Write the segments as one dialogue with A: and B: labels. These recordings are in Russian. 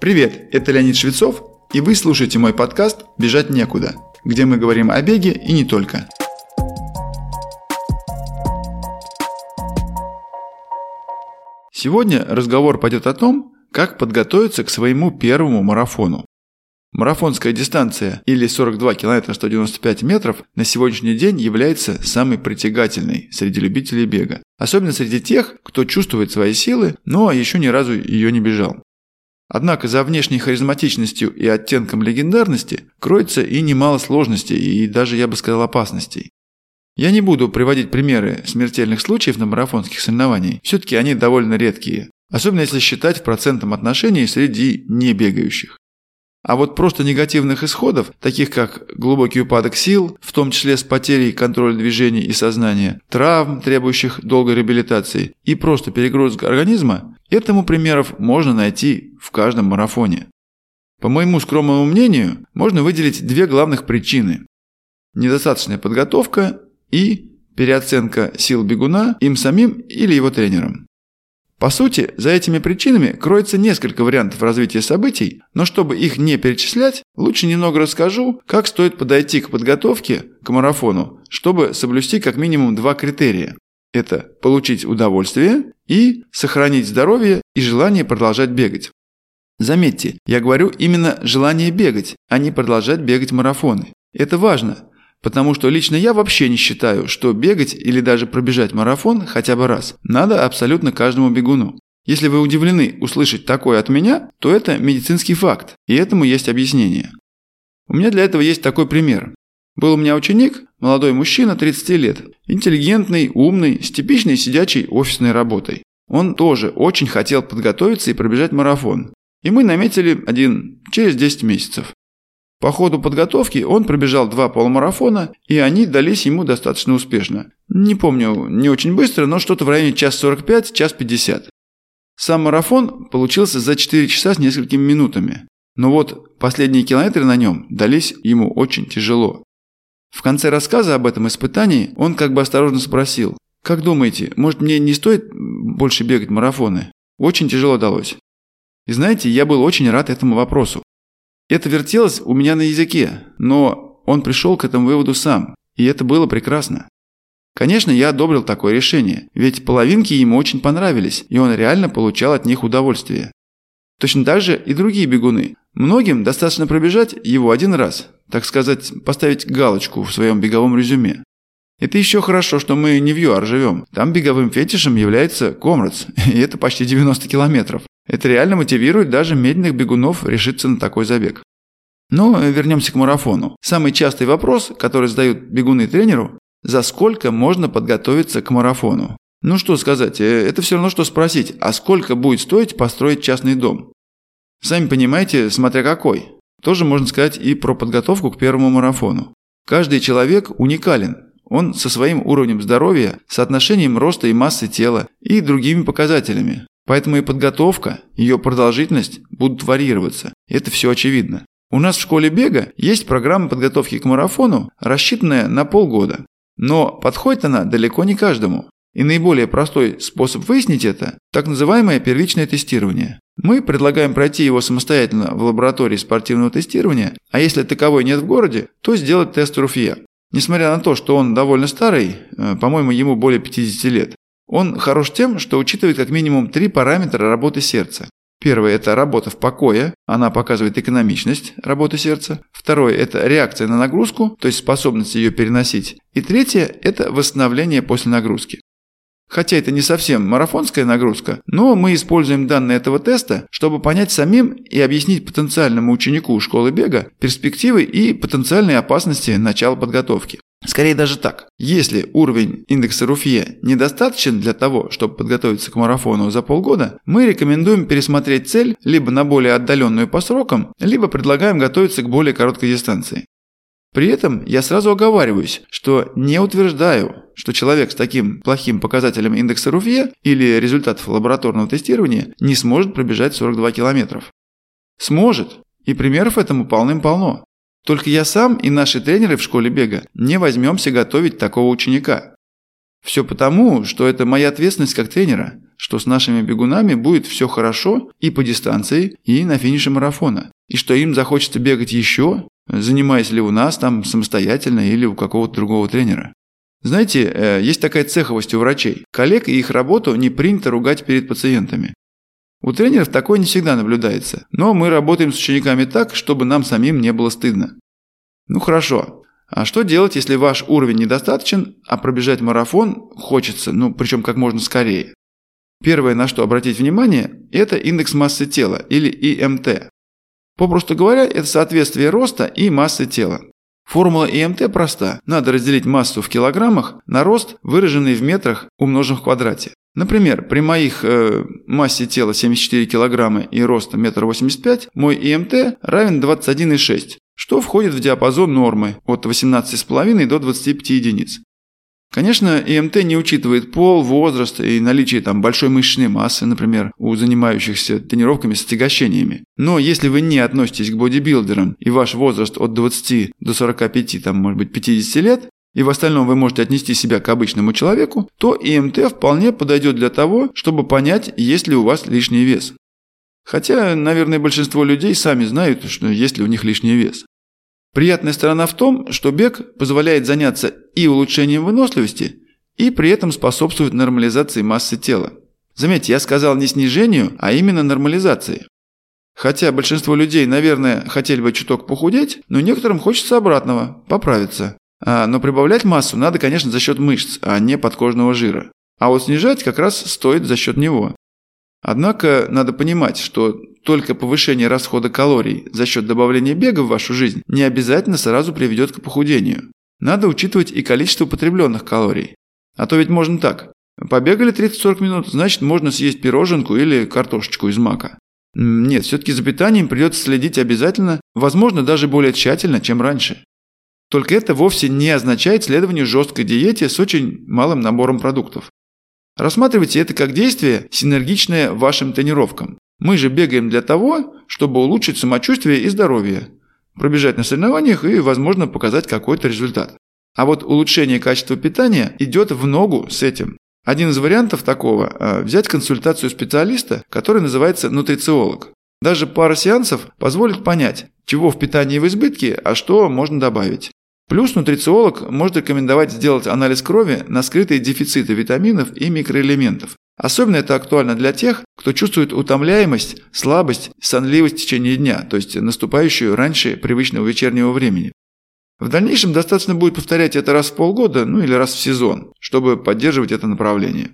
A: Привет, это Леонид Швецов, и вы слушаете мой подкаст «Бежать некуда», где мы говорим о беге и не только. Сегодня разговор пойдет о том, как подготовиться к своему первому марафону. Марафонская дистанция или 42 км 195 метров на сегодняшний день является самой притягательной среди любителей бега. Особенно среди тех, кто чувствует свои силы, но еще ни разу ее не бежал. Однако за внешней харизматичностью и оттенком легендарности кроется и немало сложностей и даже, я бы сказал, опасностей. Я не буду приводить примеры смертельных случаев на марафонских соревнованиях, все-таки они довольно редкие, особенно если считать в процентном отношении среди небегающих. А вот просто негативных исходов, таких как глубокий упадок сил, в том числе с потерей контроля движений и сознания, травм, требующих долгой реабилитации, и просто перегрузка организма, этому примеров можно найти в каждом марафоне. По моему скромному мнению, можно выделить две главных причины. Недостаточная подготовка и переоценка сил бегуна им самим или его тренером. По сути, за этими причинами кроется несколько вариантов развития событий, но чтобы их не перечислять, лучше немного расскажу, как стоит подойти к подготовке к марафону, чтобы соблюсти как минимум два критерия. Это получить удовольствие и сохранить здоровье и желание продолжать бегать. Заметьте, я говорю именно желание бегать, а не продолжать бегать марафоны. Это важно, Потому что лично я вообще не считаю, что бегать или даже пробежать марафон хотя бы раз надо абсолютно каждому бегуну. Если вы удивлены услышать такое от меня, то это медицинский факт, и этому есть объяснение. У меня для этого есть такой пример. Был у меня ученик, молодой мужчина 30 лет, интеллигентный, умный, с типичной сидячей офисной работой. Он тоже очень хотел подготовиться и пробежать марафон. И мы наметили один через 10 месяцев. По ходу подготовки он пробежал два полумарафона, и они дались ему достаточно успешно. Не помню, не очень быстро, но что-то в районе час 45, час 50. Сам марафон получился за 4 часа с несколькими минутами. Но вот последние километры на нем дались ему очень тяжело. В конце рассказа об этом испытании он как бы осторожно спросил, «Как думаете, может мне не стоит больше бегать марафоны? Очень тяжело далось». И знаете, я был очень рад этому вопросу, это вертелось у меня на языке, но он пришел к этому выводу сам, и это было прекрасно. Конечно, я одобрил такое решение, ведь половинки ему очень понравились, и он реально получал от них удовольствие. Точно так же и другие бегуны. Многим достаточно пробежать его один раз, так сказать, поставить галочку в своем беговом резюме. Это еще хорошо, что мы не в ЮАР живем. Там беговым фетишем является Комрадс, и это почти 90 километров. Это реально мотивирует даже медленных бегунов решиться на такой забег. Но вернемся к марафону. Самый частый вопрос, который задают бегуны тренеру, за сколько можно подготовиться к марафону? Ну что сказать, э, это все равно, что спросить, а сколько будет стоить построить частный дом? Сами понимаете, смотря какой. Тоже можно сказать и про подготовку к первому марафону. Каждый человек уникален. Он со своим уровнем здоровья, соотношением роста и массы тела и другими показателями. Поэтому и подготовка, ее продолжительность будут варьироваться. Это все очевидно. У нас в школе бега есть программа подготовки к марафону, рассчитанная на полгода. Но подходит она далеко не каждому. И наиболее простой способ выяснить это – так называемое первичное тестирование. Мы предлагаем пройти его самостоятельно в лаборатории спортивного тестирования, а если таковой нет в городе, то сделать тест Руфье. Несмотря на то, что он довольно старый, э, по-моему, ему более 50 лет, он хорош тем, что учитывает как минимум три параметра работы сердца. Первое – это работа в покое, она показывает экономичность работы сердца. Второе – это реакция на нагрузку, то есть способность ее переносить. И третье – это восстановление после нагрузки. Хотя это не совсем марафонская нагрузка, но мы используем данные этого теста, чтобы понять самим и объяснить потенциальному ученику школы бега перспективы и потенциальные опасности начала подготовки. Скорее даже так. Если уровень индекса Руфье недостаточен для того, чтобы подготовиться к марафону за полгода, мы рекомендуем пересмотреть цель либо на более отдаленную по срокам, либо предлагаем готовиться к более короткой дистанции. При этом я сразу оговариваюсь, что не утверждаю, что человек с таким плохим показателем индекса Руфье или результатов лабораторного тестирования не сможет пробежать 42 километров. Сможет, и примеров этому полным-полно. Только я сам и наши тренеры в школе бега не возьмемся готовить такого ученика. Все потому, что это моя ответственность как тренера, что с нашими бегунами будет все хорошо и по дистанции, и на финише марафона. И что им захочется бегать еще, занимаясь ли у нас там самостоятельно или у какого-то другого тренера. Знаете, э, есть такая цеховость у врачей. Коллег и их работу не принято ругать перед пациентами. У тренеров такое не всегда наблюдается, но мы работаем с учениками так, чтобы нам самим не было стыдно. Ну хорошо, а что делать, если ваш уровень недостаточен, а пробежать марафон хочется, ну причем как можно скорее? Первое, на что обратить внимание, это индекс массы тела или ИМТ. Попросту говоря, это соответствие роста и массы тела. Формула ИМТ проста. Надо разделить массу в килограммах на рост, выраженный в метрах, умноженных в квадрате. Например, при моих э, массе тела 74 килограмма и роста 1,85 м мой ИМТ равен 21,6 что входит в диапазон нормы от 18,5 до 25 единиц. Конечно, ИМТ не учитывает пол, возраст и наличие там большой мышечной массы, например, у занимающихся тренировками с отягощениями. Но если вы не относитесь к бодибилдерам и ваш возраст от 20 до 45, там, может быть, 50 лет, и в остальном вы можете отнести себя к обычному человеку, то ИМТ вполне подойдет для того, чтобы понять, есть ли у вас лишний вес. Хотя, наверное, большинство людей сами знают, что есть ли у них лишний вес. Приятная сторона в том, что бег позволяет заняться и улучшением выносливости, и при этом способствует нормализации массы тела. Заметьте, я сказал не снижению, а именно нормализации. Хотя большинство людей, наверное, хотели бы чуток похудеть, но некоторым хочется обратного – поправиться. А, но прибавлять массу надо, конечно, за счет мышц, а не подкожного жира. А вот снижать как раз стоит за счет него. Однако надо понимать, что только повышение расхода калорий за счет добавления бега в вашу жизнь не обязательно сразу приведет к похудению. Надо учитывать и количество потребленных калорий. А то ведь можно так. Побегали 30-40 минут, значит можно съесть пироженку или картошечку из мака. Нет, все-таки за питанием придется следить обязательно, возможно даже более тщательно, чем раньше. Только это вовсе не означает следование жесткой диете с очень малым набором продуктов. Рассматривайте это как действие, синергичное вашим тренировкам. Мы же бегаем для того, чтобы улучшить самочувствие и здоровье, пробежать на соревнованиях и, возможно, показать какой-то результат. А вот улучшение качества питания идет в ногу с этим. Один из вариантов такого – взять консультацию специалиста, который называется нутрициолог. Даже пара сеансов позволит понять, чего в питании в избытке, а что можно добавить. Плюс нутрициолог может рекомендовать сделать анализ крови на скрытые дефициты витаминов и микроэлементов. Особенно это актуально для тех, кто чувствует утомляемость, слабость, сонливость в течение дня, то есть наступающую раньше привычного вечернего времени. В дальнейшем достаточно будет повторять это раз в полгода, ну или раз в сезон, чтобы поддерживать это направление.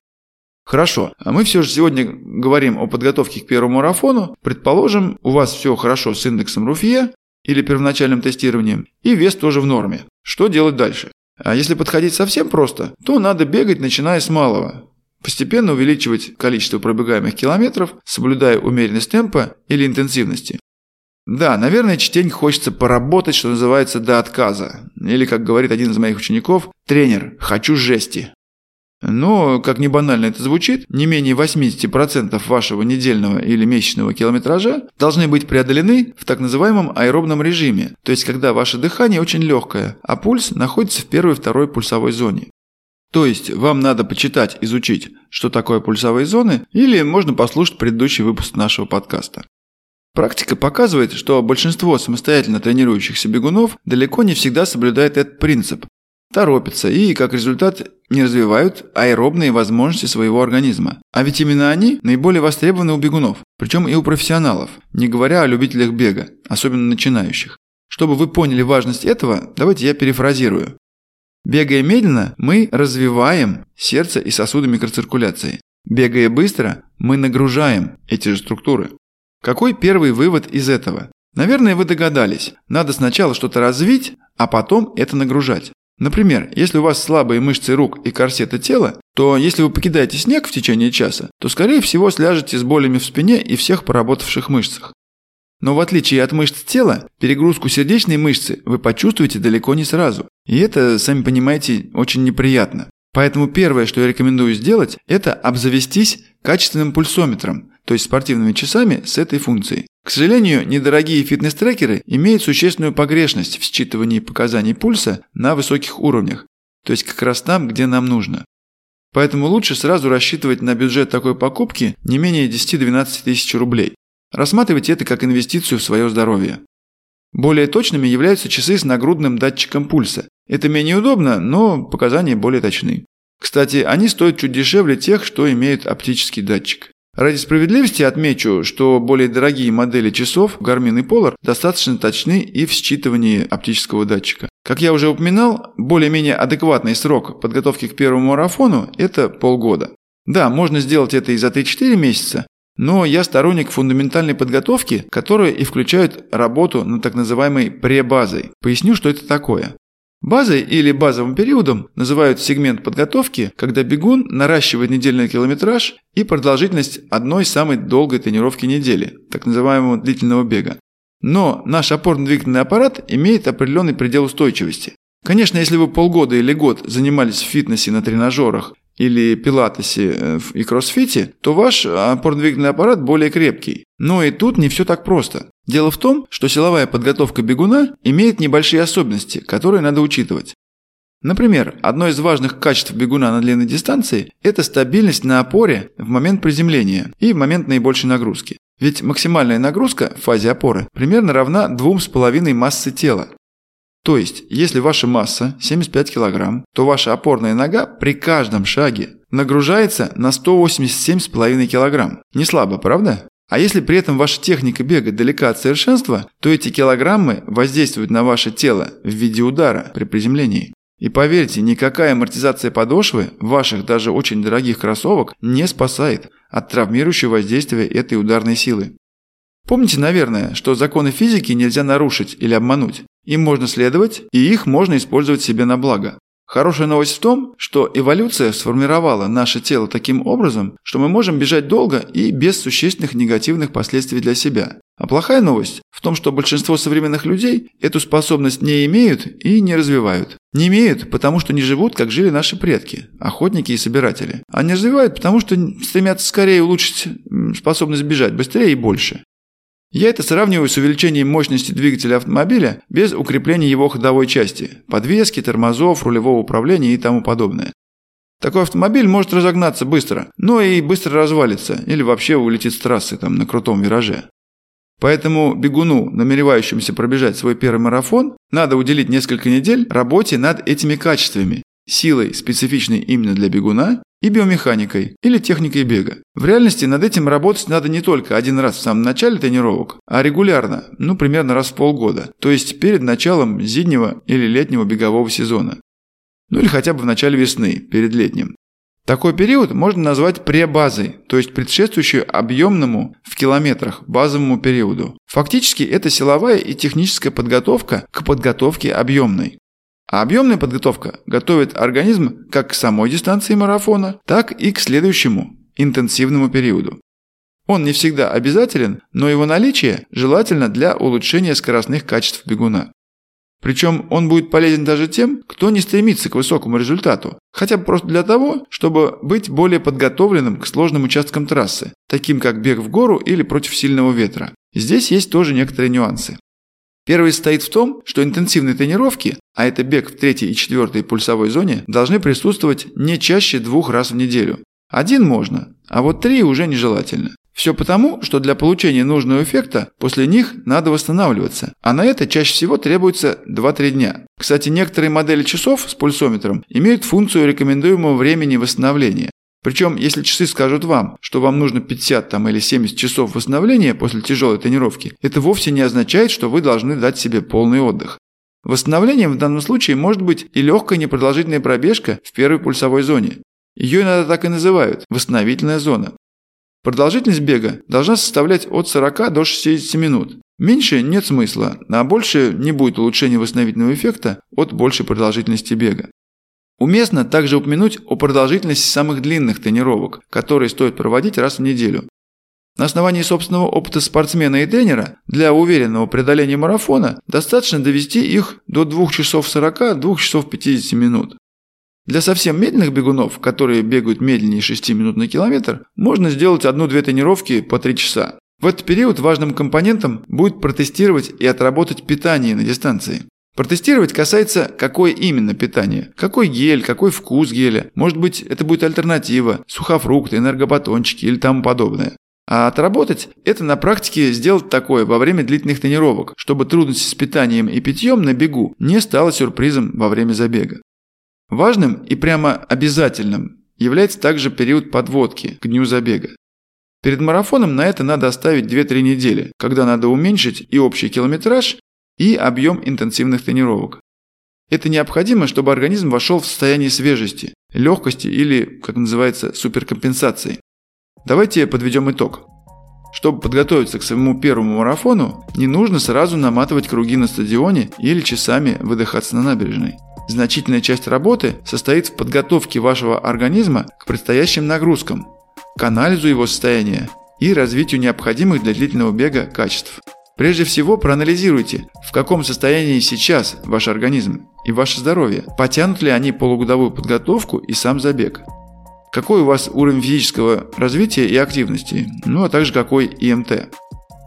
A: Хорошо, а мы все же сегодня говорим о подготовке к первому марафону. Предположим, у вас все хорошо с индексом Руфье, или первоначальным тестированием, и вес тоже в норме. Что делать дальше? А если подходить совсем просто, то надо бегать, начиная с малого. Постепенно увеличивать количество пробегаемых километров, соблюдая умеренность темпа или интенсивности. Да, наверное, частенько хочется поработать, что называется, до отказа. Или, как говорит один из моих учеников, тренер, хочу жести. Но, как ни банально это звучит, не менее 80% вашего недельного или месячного километража должны быть преодолены в так называемом аэробном режиме, то есть когда ваше дыхание очень легкое, а пульс находится в первой и второй пульсовой зоне. То есть вам надо почитать, изучить, что такое пульсовые зоны, или можно послушать предыдущий выпуск нашего подкаста. Практика показывает, что большинство самостоятельно тренирующихся бегунов далеко не всегда соблюдает этот принцип, торопятся и, как результат, не развивают аэробные возможности своего организма. А ведь именно они наиболее востребованы у бегунов, причем и у профессионалов, не говоря о любителях бега, особенно начинающих. Чтобы вы поняли важность этого, давайте я перефразирую. Бегая медленно, мы развиваем сердце и сосуды микроциркуляции. Бегая быстро, мы нагружаем эти же структуры. Какой первый вывод из этого? Наверное, вы догадались. Надо сначала что-то развить, а потом это нагружать. Например, если у вас слабые мышцы рук и корсеты тела, то если вы покидаете снег в течение часа, то скорее всего сляжете с болями в спине и всех поработавших мышцах. Но в отличие от мышц тела, перегрузку сердечной мышцы вы почувствуете далеко не сразу. И это, сами понимаете, очень неприятно. Поэтому первое, что я рекомендую сделать, это обзавестись качественным пульсометром, то есть спортивными часами с этой функцией. К сожалению, недорогие фитнес-трекеры имеют существенную погрешность в считывании показаний пульса на высоких уровнях, то есть как раз там, где нам нужно. Поэтому лучше сразу рассчитывать на бюджет такой покупки не менее 10-12 тысяч рублей. Рассматривайте это как инвестицию в свое здоровье. Более точными являются часы с нагрудным датчиком пульса. Это менее удобно, но показания более точны. Кстати, они стоят чуть дешевле тех, что имеют оптический датчик. Ради справедливости отмечу, что более дорогие модели часов Garmin и Polar достаточно точны и в считывании оптического датчика. Как я уже упоминал, более-менее адекватный срок подготовки к первому марафону – это полгода. Да, можно сделать это и за 3-4 месяца, но я сторонник фундаментальной подготовки, которая и включает работу над так называемой пребазой. Поясню, что это такое. Базой или базовым периодом называют сегмент подготовки, когда бегун наращивает недельный километраж и продолжительность одной самой долгой тренировки недели, так называемого длительного бега. Но наш опорно-двигательный аппарат имеет определенный предел устойчивости. Конечно, если вы полгода или год занимались в фитнесе на тренажерах или пилатесе э, и кроссфите, то ваш опорно-двигательный аппарат более крепкий. Но и тут не все так просто. Дело в том, что силовая подготовка бегуна имеет небольшие особенности, которые надо учитывать. Например, одно из важных качеств бегуна на длинной дистанции – это стабильность на опоре в момент приземления и в момент наибольшей нагрузки. Ведь максимальная нагрузка в фазе опоры примерно равна 2,5 массы тела. То есть, если ваша масса 75 кг, то ваша опорная нога при каждом шаге нагружается на 187,5 кг. Не слабо, правда? А если при этом ваша техника бега далека от совершенства, то эти килограммы воздействуют на ваше тело в виде удара при приземлении. И поверьте, никакая амортизация подошвы ваших даже очень дорогих кроссовок не спасает от травмирующего воздействия этой ударной силы. Помните, наверное, что законы физики нельзя нарушить или обмануть. Им можно следовать, и их можно использовать себе на благо. Хорошая новость в том, что эволюция сформировала наше тело таким образом, что мы можем бежать долго и без существенных негативных последствий для себя. А плохая новость в том, что большинство современных людей эту способность не имеют и не развивают. Не имеют, потому что не живут, как жили наши предки, охотники и собиратели. А не развивают, потому что стремятся скорее улучшить способность бежать быстрее и больше. Я это сравниваю с увеличением мощности двигателя автомобиля без укрепления его ходовой части, подвески, тормозов, рулевого управления и тому подобное. Такой автомобиль может разогнаться быстро, но и быстро развалится или вообще улетит с трассы там, на крутом вираже. Поэтому бегуну, намеревающемуся пробежать свой первый марафон, надо уделить несколько недель работе над этими качествами, силой, специфичной именно для бегуна, и биомеханикой или техникой бега. В реальности над этим работать надо не только один раз в самом начале тренировок, а регулярно, ну примерно раз в полгода, то есть перед началом зимнего или летнего бегового сезона. Ну или хотя бы в начале весны, перед летним. Такой период можно назвать пребазой, то есть предшествующую объемному в километрах базовому периоду. Фактически это силовая и техническая подготовка к подготовке объемной. А объемная подготовка готовит организм как к самой дистанции марафона, так и к следующему, интенсивному периоду. Он не всегда обязателен, но его наличие желательно для улучшения скоростных качеств бегуна. Причем он будет полезен даже тем, кто не стремится к высокому результату, хотя бы просто для того, чтобы быть более подготовленным к сложным участкам трассы, таким как бег в гору или против сильного ветра. Здесь есть тоже некоторые нюансы. Первый состоит в том, что интенсивные тренировки, а это бег в третьей и четвертой пульсовой зоне, должны присутствовать не чаще двух раз в неделю. Один можно, а вот три уже нежелательно. Все потому, что для получения нужного эффекта после них надо восстанавливаться, а на это чаще всего требуется 2-3 дня. Кстати, некоторые модели часов с пульсометром имеют функцию рекомендуемого времени восстановления. Причем, если часы скажут вам, что вам нужно 50 там, или 70 часов восстановления после тяжелой тренировки, это вовсе не означает, что вы должны дать себе полный отдых. Восстановлением в данном случае может быть и легкая непродолжительная пробежка в первой пульсовой зоне. Ее иногда так и называют – восстановительная зона. Продолжительность бега должна составлять от 40 до 60 минут. Меньше нет смысла, а больше не будет улучшения восстановительного эффекта от большей продолжительности бега. Уместно также упомянуть о продолжительности самых длинных тренировок, которые стоит проводить раз в неделю. На основании собственного опыта спортсмена и тренера для уверенного преодоления марафона достаточно довести их до 2 часов 40, 2 часов 50 минут. Для совсем медленных бегунов, которые бегают медленнее 6 минут на километр, можно сделать одну-две тренировки по 3 часа. В этот период важным компонентом будет протестировать и отработать питание на дистанции. Протестировать касается, какое именно питание. Какой гель, какой вкус геля. Может быть, это будет альтернатива, сухофрукты, энергобатончики или тому подобное. А отработать – это на практике сделать такое во время длительных тренировок, чтобы трудности с питанием и питьем на бегу не стало сюрпризом во время забега. Важным и прямо обязательным является также период подводки к дню забега. Перед марафоном на это надо оставить 2-3 недели, когда надо уменьшить и общий километраж, и объем интенсивных тренировок. Это необходимо, чтобы организм вошел в состояние свежести, легкости или, как называется, суперкомпенсации. Давайте подведем итог. Чтобы подготовиться к своему первому марафону, не нужно сразу наматывать круги на стадионе или часами выдыхаться на набережной. Значительная часть работы состоит в подготовке вашего организма к предстоящим нагрузкам, к анализу его состояния и развитию необходимых для длительного бега качеств. Прежде всего проанализируйте, в каком состоянии сейчас ваш организм и ваше здоровье, потянут ли они полугодовую подготовку и сам забег. Какой у вас уровень физического развития и активности, ну а также какой ИМТ.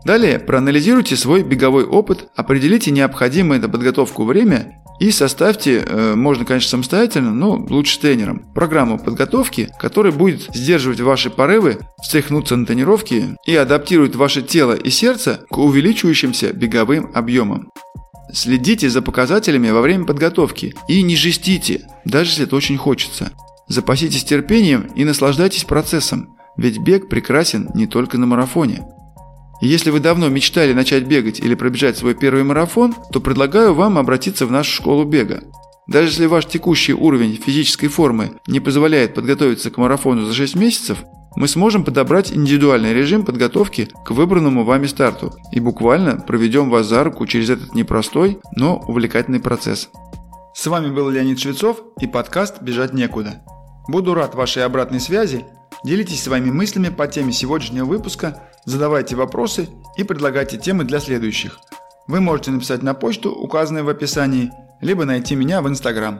A: Далее проанализируйте свой беговой опыт, определите необходимое на подготовку время и составьте, э, можно, конечно, самостоятельно, но лучше тренером, программу подготовки, которая будет сдерживать ваши порывы, встряхнуться на тренировке и адаптирует ваше тело и сердце к увеличивающимся беговым объемам. Следите за показателями во время подготовки и не жестите, даже если это очень хочется. Запаситесь терпением и наслаждайтесь процессом, ведь бег прекрасен не только на марафоне. Если вы давно мечтали начать бегать или пробежать свой первый марафон, то предлагаю вам обратиться в нашу школу бега. Даже если ваш текущий уровень физической формы не позволяет подготовиться к марафону за 6 месяцев, мы сможем подобрать индивидуальный режим подготовки к выбранному вами старту и буквально проведем вас за руку через этот непростой, но увлекательный процесс. С вами был Леонид Швецов и подкаст «Бежать некуда». Буду рад вашей обратной связи. Делитесь своими мыслями по теме сегодняшнего выпуска, задавайте вопросы и предлагайте темы для следующих. Вы можете написать на почту, указанную в описании, либо найти меня в Инстаграм.